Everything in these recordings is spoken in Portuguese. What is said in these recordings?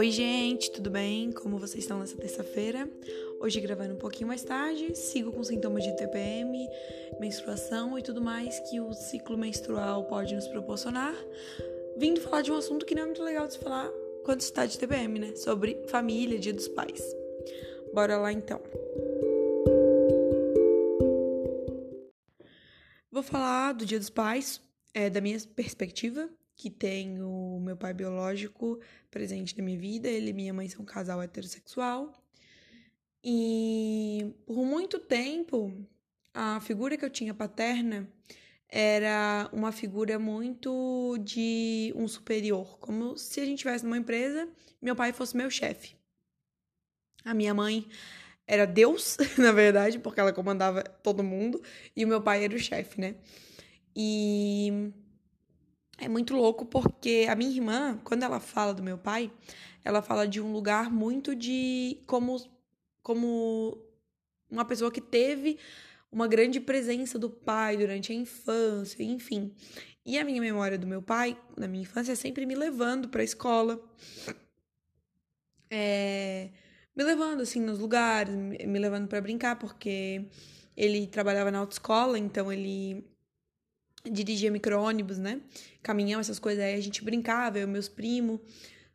Oi, gente, tudo bem? Como vocês estão nessa terça-feira? Hoje gravando um pouquinho mais tarde, sigo com sintomas de TPM, menstruação e tudo mais que o ciclo menstrual pode nos proporcionar. Vindo falar de um assunto que não é muito legal de se falar quando se está de TPM, né? Sobre família, dia dos pais. Bora lá então. Vou falar do dia dos pais, é, da minha perspectiva, que tem o meu pai biológico presente na minha vida, ele e minha mãe são um casal heterossexual. E por muito tempo, a figura que eu tinha paterna era uma figura muito de um superior, como se a gente estivesse numa empresa, meu pai fosse meu chefe. A minha mãe era Deus, na verdade, porque ela comandava todo mundo, e o meu pai era o chefe, né? E é muito louco porque a minha irmã, quando ela fala do meu pai, ela fala de um lugar muito de como como uma pessoa que teve uma grande presença do pai durante a infância, enfim. E a minha memória do meu pai, na minha infância, é sempre me levando para a escola. É, me levando assim nos lugares, me levando para brincar, porque ele trabalhava na autoescola, então ele dirigia micro-ônibus, né? Caminhão, essas coisas aí, a gente brincava, eu e meus primos,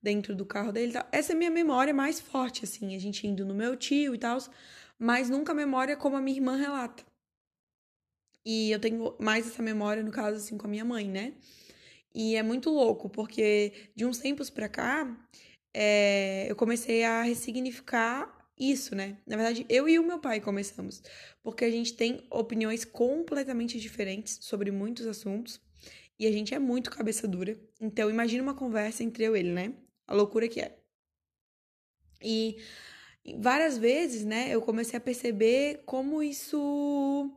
dentro do carro dele. Essa é a minha memória mais forte, assim, a gente indo no meu tio e tal, mas nunca a memória como a minha irmã relata. E eu tenho mais essa memória, no caso, assim, com a minha mãe, né? E é muito louco, porque de uns tempos pra cá, é, eu comecei a ressignificar isso, né? Na verdade, eu e o meu pai começamos, porque a gente tem opiniões completamente diferentes sobre muitos assuntos e a gente é muito cabeça dura. Então, imagina uma conversa entre eu e ele, né? A loucura que é. E várias vezes, né, eu comecei a perceber como isso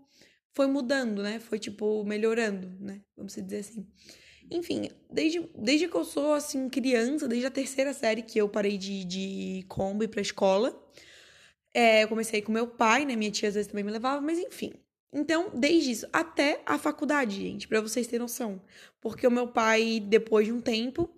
foi mudando, né? Foi tipo melhorando, né? Vamos dizer assim. Enfim, desde, desde que eu sou assim criança, desde a terceira série que eu parei de, de Kombi pra escola, é, eu comecei com meu pai, né? Minha tia às vezes também me levava, mas enfim. Então, desde isso até a faculdade, gente, para vocês terem noção. Porque o meu pai, depois de um tempo,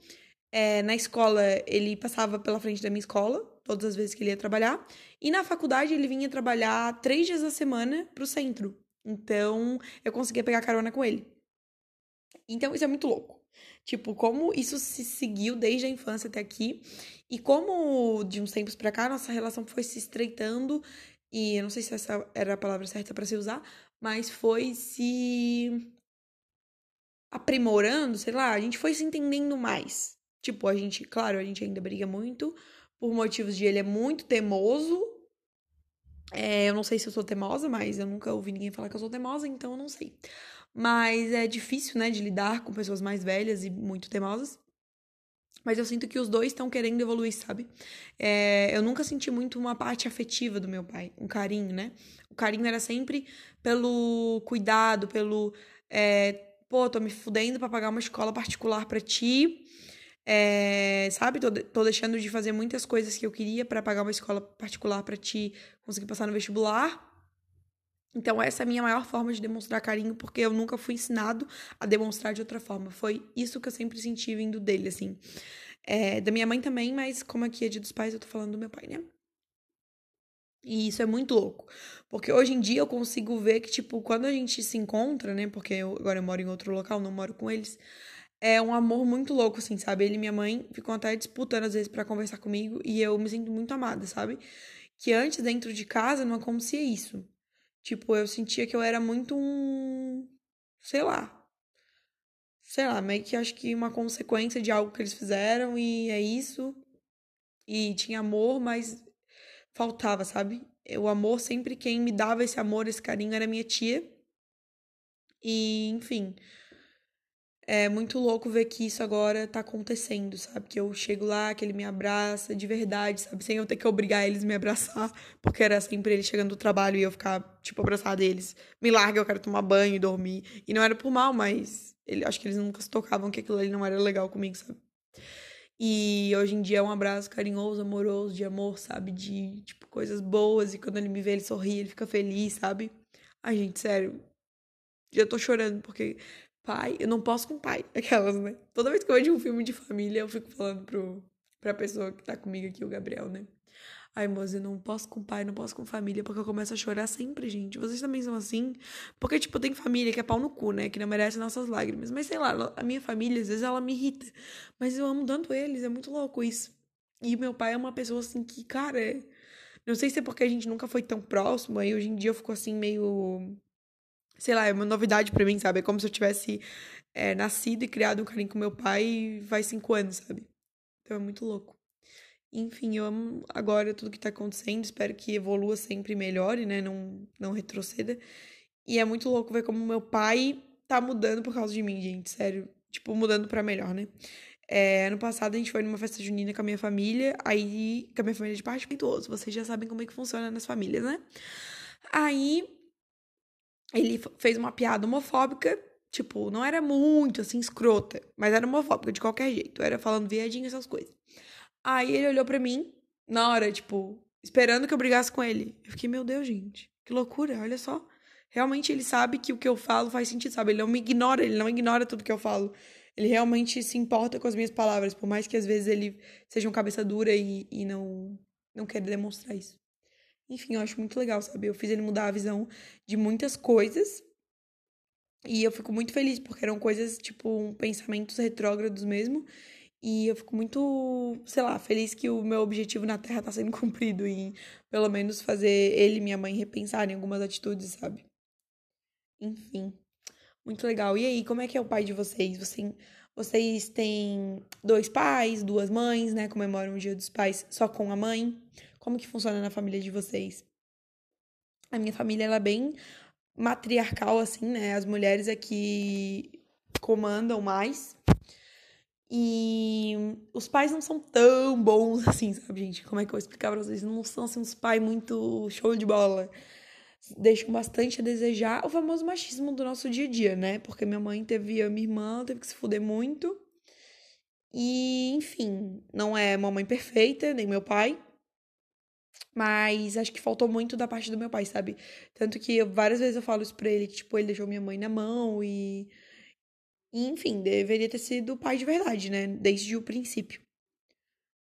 é, na escola, ele passava pela frente da minha escola, todas as vezes que ele ia trabalhar. E na faculdade, ele vinha trabalhar três dias da semana pro centro. Então, eu conseguia pegar carona com ele. Então, isso é muito louco. Tipo, como isso se seguiu desde a infância até aqui. E como de uns tempos para cá nossa relação foi se estreitando e eu não sei se essa era a palavra certa para se usar, mas foi se aprimorando, sei lá, a gente foi se entendendo mais. Tipo, a gente, claro, a gente ainda briga muito por motivos de ele é muito teimoso. É, eu não sei se eu sou teimosa, mas eu nunca ouvi ninguém falar que eu sou teimosa, então eu não sei. Mas é difícil, né, de lidar com pessoas mais velhas e muito teimosas. Mas eu sinto que os dois estão querendo evoluir, sabe? É, eu nunca senti muito uma parte afetiva do meu pai, um carinho, né? O carinho era sempre pelo cuidado, pelo. É, Pô, tô me fudendo pra pagar uma escola particular para ti. É, sabe? Tô, tô deixando de fazer muitas coisas que eu queria para pagar uma escola particular para ti conseguir passar no vestibular. Então, essa é a minha maior forma de demonstrar carinho, porque eu nunca fui ensinado a demonstrar de outra forma. Foi isso que eu sempre senti vindo dele, assim. É, da minha mãe também, mas como aqui é dia dos pais, eu tô falando do meu pai, né? E isso é muito louco. Porque hoje em dia eu consigo ver que, tipo, quando a gente se encontra, né? Porque eu, agora eu moro em outro local, não moro com eles. É um amor muito louco, assim, sabe? Ele e minha mãe ficam até disputando às vezes para conversar comigo e eu me sinto muito amada, sabe? Que antes, dentro de casa, não acontecia isso. Tipo, eu sentia que eu era muito um. Sei lá. Sei lá, meio que acho que uma consequência de algo que eles fizeram e é isso. E tinha amor, mas faltava, sabe? O amor, sempre quem me dava esse amor, esse carinho era minha tia. E, enfim é muito louco ver que isso agora tá acontecendo, sabe? Que eu chego lá, que ele me abraça de verdade, sabe? Sem eu ter que obrigar eles a me abraçar, porque era sempre ele chegando do trabalho e eu ficar, tipo, abraçada deles. Me larga, eu quero tomar banho e dormir. E não era por mal, mas ele, acho que eles nunca se tocavam que aquilo ali não era legal comigo, sabe? E hoje em dia é um abraço carinhoso, amoroso, de amor, sabe? De, tipo, coisas boas. E quando ele me vê, ele sorri, ele fica feliz, sabe? Ai, gente, sério. Já tô chorando, porque pai, eu não posso com pai, aquelas, né? Toda vez que eu vejo um filme de família, eu fico falando pro, pra pessoa que tá comigo aqui, o Gabriel, né? Ai, moça, eu não posso com pai, não posso com família, porque eu começo a chorar sempre, gente. Vocês também são assim? Porque, tipo, tem família que é pau no cu, né? Que não merece nossas lágrimas. Mas sei lá, a minha família, às vezes, ela me irrita. Mas eu amo tanto eles, é muito louco isso. E meu pai é uma pessoa assim que, cara, é... não sei se é porque a gente nunca foi tão próximo, aí hoje em dia eu fico assim meio. Sei lá, é uma novidade para mim, sabe? É como se eu tivesse é, nascido e criado um carinho com meu pai faz cinco anos, sabe? Então é muito louco. Enfim, eu amo agora tudo que tá acontecendo, espero que evolua sempre melhore, né? Não, não retroceda. E é muito louco ver como meu pai tá mudando por causa de mim, gente, sério. Tipo, mudando para melhor, né? É, ano passado a gente foi numa festa junina com a minha família, aí, com a minha família de parte pituoso. Vocês já sabem como é que funciona nas famílias, né? Aí, ele fez uma piada homofóbica, tipo, não era muito, assim, escrota, mas era homofóbica de qualquer jeito. Era falando viadinho, essas coisas. Aí ele olhou para mim, na hora, tipo, esperando que eu brigasse com ele. Eu fiquei, meu Deus, gente, que loucura, olha só. Realmente ele sabe que o que eu falo faz sentido, sabe? Ele não me ignora, ele não ignora tudo que eu falo. Ele realmente se importa com as minhas palavras, por mais que às vezes ele seja um cabeça dura e, e não, não queira demonstrar isso. Enfim, eu acho muito legal, sabe? Eu fiz ele mudar a visão de muitas coisas. E eu fico muito feliz, porque eram coisas, tipo, pensamentos retrógrados mesmo. E eu fico muito, sei lá, feliz que o meu objetivo na Terra tá sendo cumprido em pelo menos fazer ele e minha mãe repensarem algumas atitudes, sabe? Enfim, muito legal. E aí, como é que é o pai de vocês? Você, vocês têm dois pais, duas mães, né? Comemoram o Dia dos Pais só com a mãe? Como que funciona na família de vocês? A minha família, ela é bem matriarcal, assim, né? As mulheres aqui comandam mais. E os pais não são tão bons assim, sabe, gente? Como é que eu vou explicar pra vocês? Não são assim uns pais muito show de bola. Deixam bastante a desejar o famoso machismo do nosso dia a dia, né? Porque minha mãe teve a minha irmã, teve que se fuder muito. E, enfim, não é uma mãe perfeita, nem meu pai. Mas acho que faltou muito da parte do meu pai, sabe? Tanto que eu, várias vezes eu falo isso pra ele, que, tipo, ele deixou minha mãe na mão e enfim, deveria ter sido pai de verdade, né? Desde o princípio.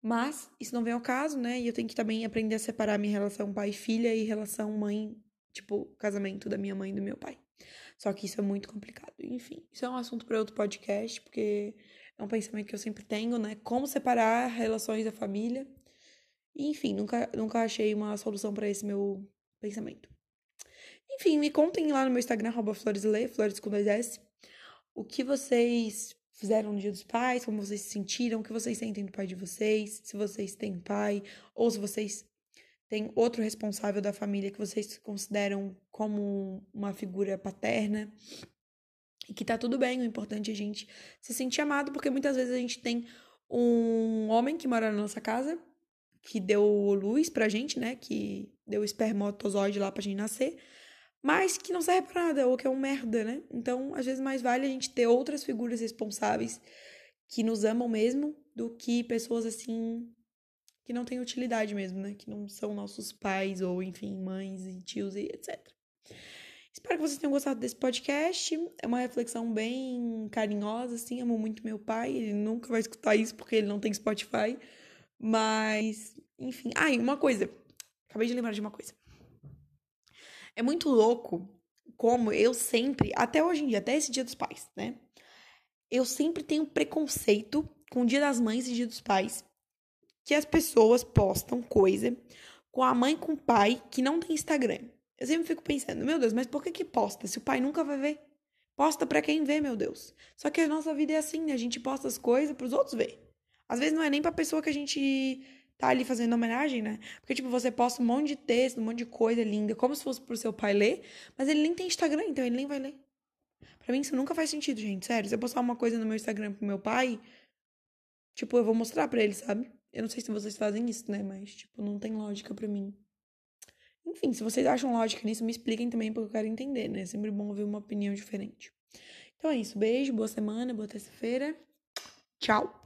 Mas isso não vem ao caso, né? E eu tenho que também aprender a separar minha relação pai-filha e relação mãe, tipo, casamento da minha mãe e do meu pai. Só que isso é muito complicado. Enfim, isso é um assunto para outro podcast, porque é um pensamento que eu sempre tenho, né? Como separar relações da família. Enfim, nunca, nunca achei uma solução para esse meu pensamento. Enfim, me contem lá no meu Instagram, arroba floreslê, flores com dois S o que vocês fizeram no Dia dos Pais, como vocês se sentiram, o que vocês sentem do pai de vocês, se vocês têm pai, ou se vocês têm outro responsável da família que vocês consideram como uma figura paterna. E que tá tudo bem, o importante é a gente se sentir amado, porque muitas vezes a gente tem um homem que mora na nossa casa, que deu luz pra gente, né? Que deu espermatozoide lá pra gente nascer mas que não serve pra nada, ou que é um merda, né? Então, às vezes, mais vale a gente ter outras figuras responsáveis que nos amam mesmo do que pessoas assim que não têm utilidade mesmo, né? Que não são nossos pais, ou enfim, mães e tios e etc. Espero que vocês tenham gostado desse podcast. É uma reflexão bem carinhosa, assim. Amo muito meu pai. Ele nunca vai escutar isso porque ele não tem Spotify. Mas, enfim. Ah, e uma coisa. Acabei de lembrar de uma coisa. É muito louco como eu sempre, até hoje em dia, até esse dia dos pais, né? Eu sempre tenho preconceito com o dia das mães e dia dos pais. Que as pessoas postam coisa com a mãe com o pai que não tem Instagram. Eu sempre fico pensando, meu Deus, mas por que que posta se o pai nunca vai ver? Posta para quem vê, meu Deus. Só que a nossa vida é assim, né? A gente posta as coisas para os outros ver. Às vezes não é nem pra pessoa que a gente tá ali fazendo homenagem, né? Porque, tipo, você posta um monte de texto, um monte de coisa linda, como se fosse pro seu pai ler, mas ele nem tem Instagram, então ele nem vai ler. Pra mim, isso nunca faz sentido, gente. Sério, se eu postar uma coisa no meu Instagram pro meu pai, tipo, eu vou mostrar pra ele, sabe? Eu não sei se vocês fazem isso, né? Mas, tipo, não tem lógica pra mim. Enfim, se vocês acham lógica nisso, me expliquem também, porque eu quero entender, né? É sempre bom ouvir uma opinião diferente. Então é isso. Beijo, boa semana, boa terça-feira. Tchau!